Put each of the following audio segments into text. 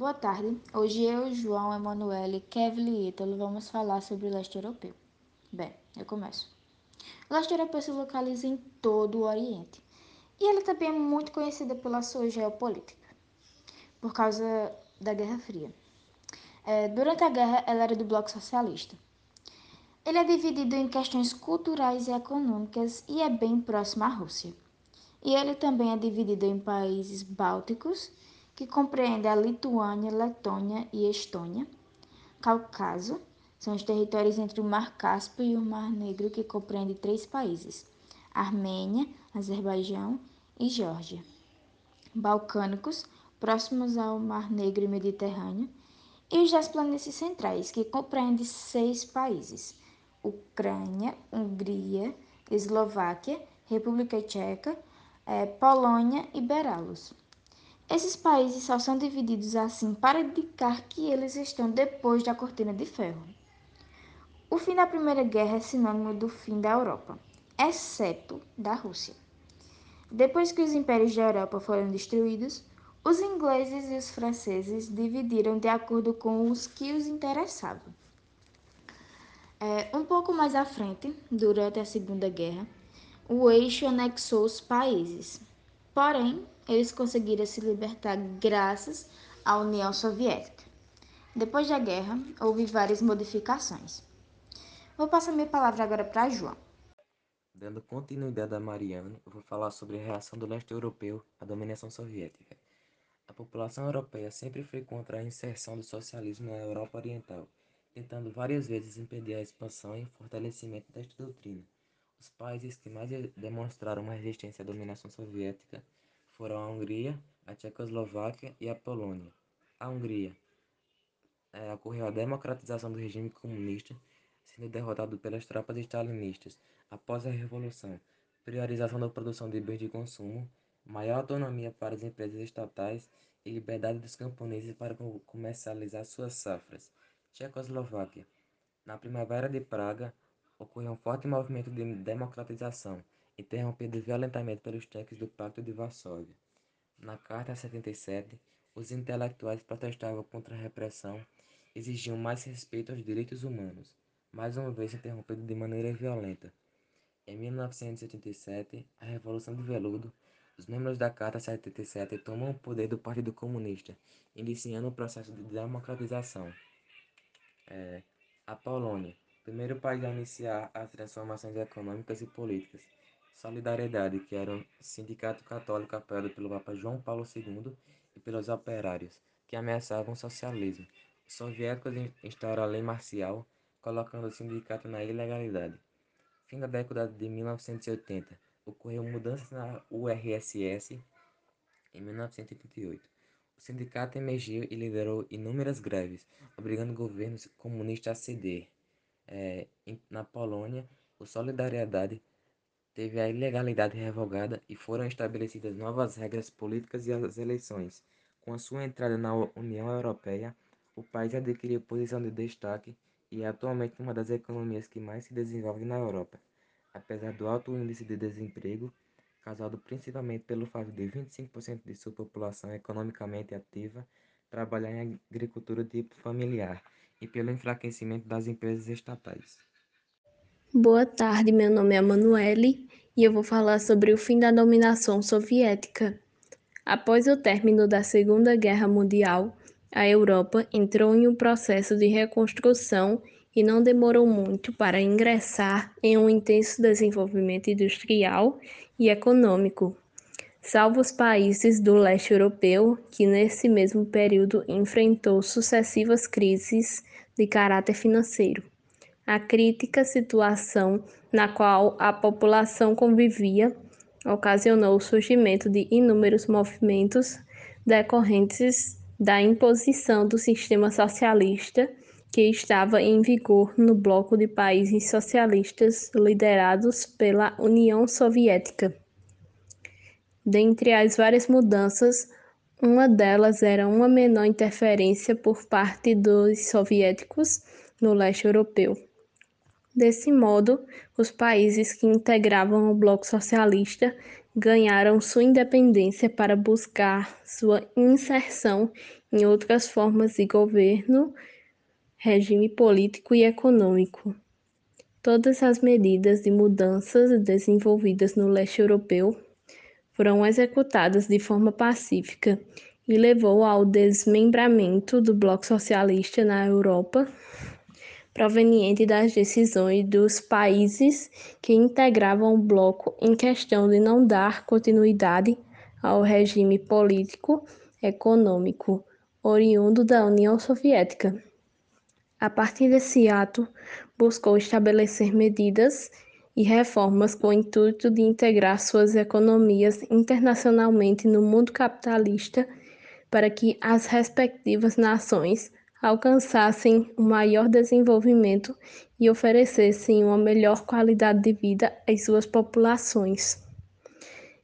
Boa tarde. Hoje eu, João, Emanuele, Kevin e Ítalo vamos falar sobre o leste europeu. Bem, eu começo. O leste europeu se localiza em todo o Oriente e ele também é muito conhecido pela sua geopolítica, por causa da Guerra Fria. É, durante a guerra, ela era do Bloco Socialista. Ele é dividido em questões culturais e econômicas e é bem próximo à Rússia. E ele também é dividido em países bálticos que compreende a Lituânia, Letônia e Estônia. Cáucaso são os territórios entre o Mar Cáspio e o Mar Negro que compreende três países: Armênia, Azerbaijão e Geórgia. Balcânicos, próximos ao Mar Negro e Mediterrâneo, e os das planícies centrais, que compreende seis países: Ucrânia, Hungria, Eslováquia, República Tcheca, eh, Polônia e Belarus. Esses países só são divididos assim para indicar que eles estão depois da cortina de ferro. O fim da Primeira Guerra é sinônimo do fim da Europa, exceto da Rússia. Depois que os impérios da Europa foram destruídos, os ingleses e os franceses dividiram de acordo com os que os interessavam. É, um pouco mais à frente, durante a Segunda Guerra, o eixo anexou os países. Porém, eles conseguiram se libertar graças à União Soviética. Depois da guerra, houve várias modificações. Vou passar minha palavra agora para João. Dando continuidade a Mariano, eu vou falar sobre a reação do leste europeu à dominação soviética. A população europeia sempre foi contra a inserção do socialismo na Europa Oriental, tentando várias vezes impedir a expansão e fortalecimento desta doutrina. Os países que mais demonstraram resistência à dominação soviética foram a Hungria, a Tchecoslováquia e a Polônia. A Hungria é, ocorreu a democratização do regime comunista, sendo derrotado pelas tropas stalinistas após a Revolução, priorização da produção de bens de consumo, maior autonomia para as empresas estatais e liberdade dos camponeses para comercializar suas safras. Tchecoslováquia. Na Primavera de Praga, ocorreu um forte movimento de democratização, interrompido violentamente pelos tanques do Pacto de Varsóvia. Na Carta 77, os intelectuais protestavam contra a repressão exigiam mais respeito aos direitos humanos, mais uma vez interrompido de maneira violenta. Em 1987, a Revolução de Veludo, os membros da Carta 77 tomam o poder do Partido Comunista, iniciando o processo de democratização. É, a Polônia, primeiro país a iniciar as transformações econômicas e políticas, Solidariedade, que era um sindicato católico apoiado pelo Papa João Paulo II e pelos operários, que ameaçavam o socialismo. Os soviéticos instauraram a lei marcial, colocando o sindicato na ilegalidade. Fim da década de 1980, ocorreu mudanças na URSS em 1988. O sindicato emergiu e liderou inúmeras greves, obrigando governos comunistas a ceder. É, na Polônia, o Solidariedade teve a ilegalidade revogada e foram estabelecidas novas regras políticas e as eleições. Com a sua entrada na União Europeia, o país adquiriu posição de destaque e é atualmente uma das economias que mais se desenvolve na Europa. Apesar do alto índice de desemprego, causado principalmente pelo fato de 25% de sua população economicamente ativa trabalhar em agricultura tipo familiar e pelo enfraquecimento das empresas estatais. Boa tarde, meu nome é Manuele e eu vou falar sobre o fim da dominação soviética. Após o término da Segunda Guerra Mundial, a Europa entrou em um processo de reconstrução e não demorou muito para ingressar em um intenso desenvolvimento industrial e econômico, salvo os países do leste europeu, que nesse mesmo período enfrentou sucessivas crises de caráter financeiro a crítica situação na qual a população convivia ocasionou o surgimento de inúmeros movimentos decorrentes da imposição do sistema socialista que estava em vigor no bloco de países socialistas liderados pela União Soviética. Dentre as várias mudanças, uma delas era uma menor interferência por parte dos soviéticos no leste europeu. Desse modo, os países que integravam o bloco socialista ganharam sua independência para buscar sua inserção em outras formas de governo, regime político e econômico. Todas as medidas de mudanças desenvolvidas no leste europeu foram executadas de forma pacífica e levou ao desmembramento do bloco socialista na Europa, proveniente das decisões dos países que integravam o bloco em questão de não dar continuidade ao regime político econômico oriundo da União Soviética. A partir desse ato, buscou estabelecer medidas e reformas com o intuito de integrar suas economias internacionalmente no mundo capitalista para que as respectivas nações alcançassem um maior desenvolvimento e oferecessem uma melhor qualidade de vida às suas populações.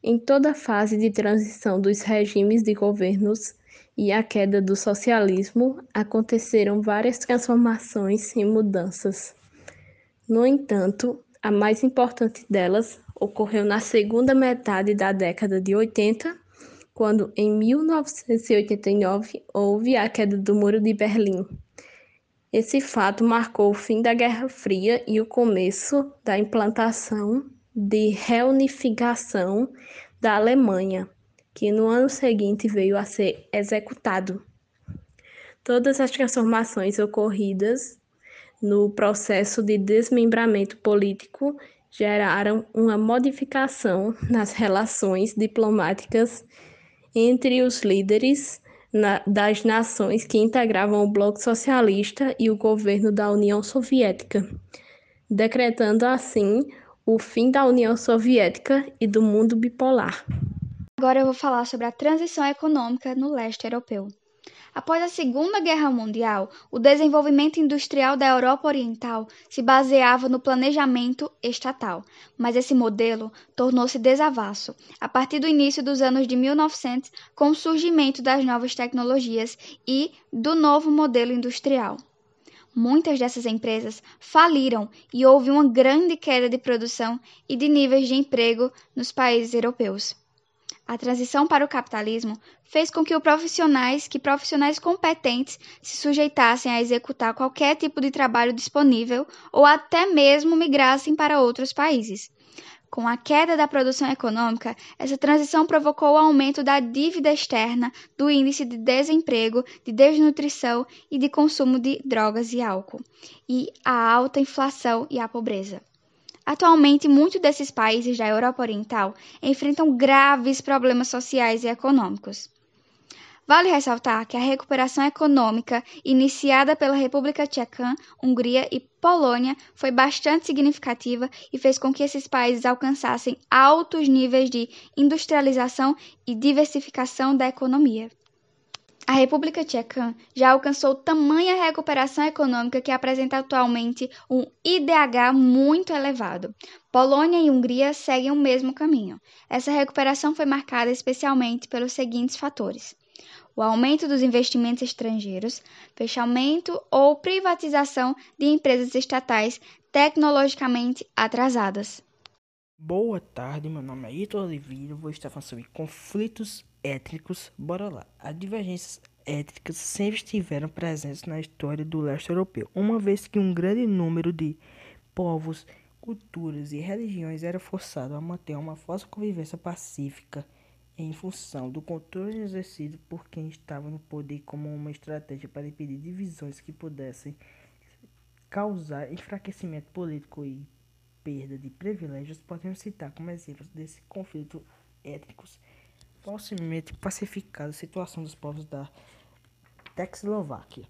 Em toda a fase de transição dos regimes de governos e a queda do socialismo, aconteceram várias transformações e mudanças. No entanto, a mais importante delas ocorreu na segunda metade da década de 80, quando em 1989 houve a queda do Muro de Berlim. Esse fato marcou o fim da Guerra Fria e o começo da implantação de reunificação da Alemanha, que no ano seguinte veio a ser executado. Todas as transformações ocorridas no processo de desmembramento político geraram uma modificação nas relações diplomáticas entre os líderes na, das nações que integravam o Bloco Socialista e o governo da União Soviética, decretando assim o fim da União Soviética e do mundo bipolar. Agora eu vou falar sobre a transição econômica no leste europeu. Após a Segunda Guerra Mundial, o desenvolvimento industrial da Europa Oriental se baseava no planejamento estatal, mas esse modelo tornou-se desavasso a partir do início dos anos de 1900 com o surgimento das novas tecnologias e do novo modelo industrial. Muitas dessas empresas faliram e houve uma grande queda de produção e de níveis de emprego nos países europeus. A transição para o capitalismo fez com que profissionais, que profissionais competentes se sujeitassem a executar qualquer tipo de trabalho disponível ou até mesmo migrassem para outros países. Com a queda da produção econômica, essa transição provocou o aumento da dívida externa, do índice de desemprego, de desnutrição e de consumo de drogas e álcool, e a alta inflação e a pobreza. Atualmente, muitos desses países da Europa Oriental enfrentam graves problemas sociais e econômicos. Vale ressaltar que a recuperação econômica iniciada pela República Tcheca, Hungria e Polônia foi bastante significativa e fez com que esses países alcançassem altos níveis de industrialização e diversificação da economia. A República Tcheca já alcançou tamanha recuperação econômica que apresenta atualmente um IDH muito elevado. Polônia e Hungria seguem o mesmo caminho. Essa recuperação foi marcada especialmente pelos seguintes fatores: o aumento dos investimentos estrangeiros, fechamento ou privatização de empresas estatais tecnologicamente atrasadas. Boa tarde, meu nome é Ito Oliveira, vou estar falando sobre conflitos étnicos, bora lá. As divergências étnicas sempre estiveram presentes na história do leste europeu, uma vez que um grande número de povos, culturas e religiões era forçado a manter uma falsa convivência pacífica em função do controle exercido por quem estava no poder como uma estratégia para impedir divisões que pudessem causar enfraquecimento político e perda de privilégios. Podemos citar como exemplos desse conflito étnicos facilmente pacificada a situação dos povos da Tchecoslováquia,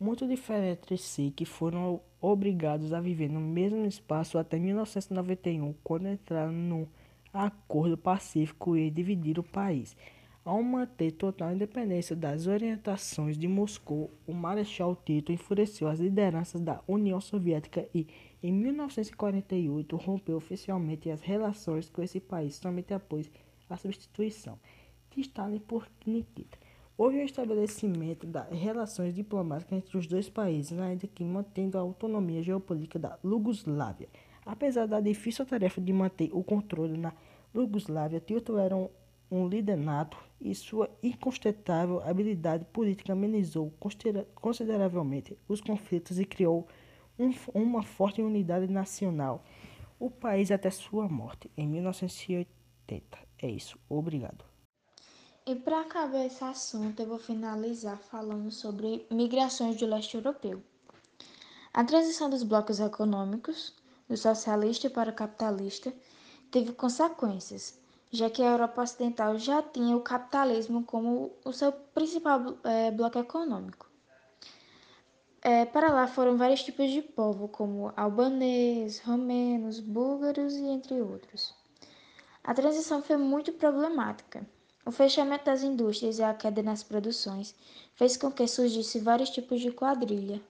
muito diferente entre si, que foram obrigados a viver no mesmo espaço até 1991, quando entraram no acordo pacífico e dividiram o país. Ao manter total independência das orientações de Moscou, o Marechal Tito enfureceu as lideranças da União Soviética e, em 1948, rompeu oficialmente as relações com esse país somente após a substituição de Stalin por Nikita. Houve o estabelecimento das relações diplomáticas entre os dois países, ainda que mantendo a autonomia geopolítica da Iugoslávia. Apesar da difícil tarefa de manter o controle na Iugoslávia, Tito era um, um líder nato e sua incontestável habilidade política amenizou consideravelmente os conflitos e criou um, uma forte unidade nacional. O país até sua morte, em 1980. É isso. Obrigado. E para acabar esse assunto, eu vou finalizar falando sobre migrações do leste europeu. A transição dos blocos econômicos, do socialista para o capitalista, teve consequências, já que a Europa Ocidental já tinha o capitalismo como o seu principal é, bloco econômico. É, para lá foram vários tipos de povo, como albanês, romenos, búlgaros e entre outros. A transição foi muito problemática. O fechamento das indústrias e a queda nas produções fez com que surgisse vários tipos de quadrilha,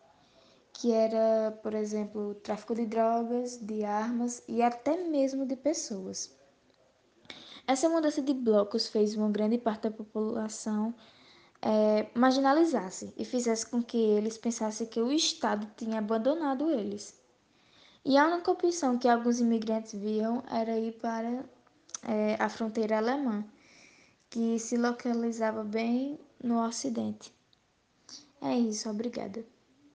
que era, por exemplo, tráfico de drogas, de armas e até mesmo de pessoas. Essa mudança de blocos fez uma grande parte da população é, marginalizasse e fizesse com que eles pensassem que o Estado tinha abandonado eles. E a única opção que alguns imigrantes viam era ir para é, a fronteira alemã, que se localizava bem no ocidente. É isso, obrigada.